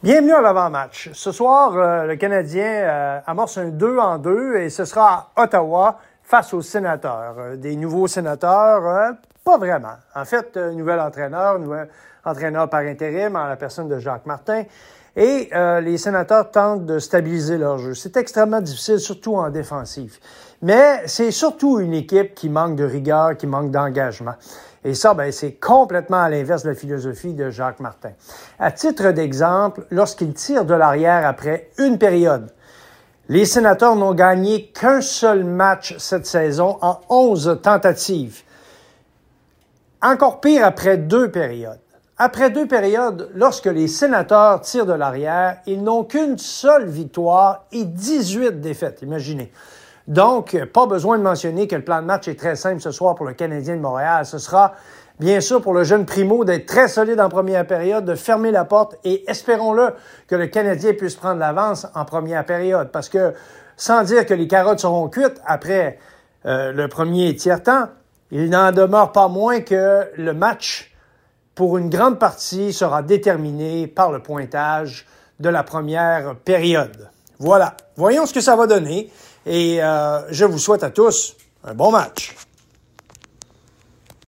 Bienvenue à l'avant-match. Ce soir, euh, le Canadien euh, amorce un 2 en 2 et ce sera à Ottawa face aux sénateurs. Euh, des nouveaux sénateurs, pas vraiment. En fait, nouvel entraîneur, nouvel entraîneur par intérim en la personne de Jacques Martin. Et les sénateurs tentent de stabiliser leur jeu. C'est extrêmement difficile, surtout en défensive. Mais c'est surtout une équipe qui manque de rigueur, qui manque d'engagement. Et ça, ben, c'est complètement à l'inverse de la philosophie de Jacques Martin. À titre d'exemple, lorsqu'il tire de l'arrière après une période, les sénateurs n'ont gagné qu'un seul match cette saison en 11 tentatives. Encore pire après deux périodes. Après deux périodes, lorsque les sénateurs tirent de l'arrière, ils n'ont qu'une seule victoire et 18 défaites. Imaginez. Donc, pas besoin de mentionner que le plan de match est très simple ce soir pour le Canadien de Montréal. Ce sera, bien sûr, pour le jeune Primo d'être très solide en première période, de fermer la porte et espérons-le que le Canadien puisse prendre l'avance en première période. Parce que, sans dire que les carottes seront cuites après euh, le premier tiers-temps, il n'en demeure pas moins que le match, pour une grande partie, sera déterminé par le pointage de la première période. Voilà. Voyons ce que ça va donner. Et euh, je vous souhaite à tous un bon match.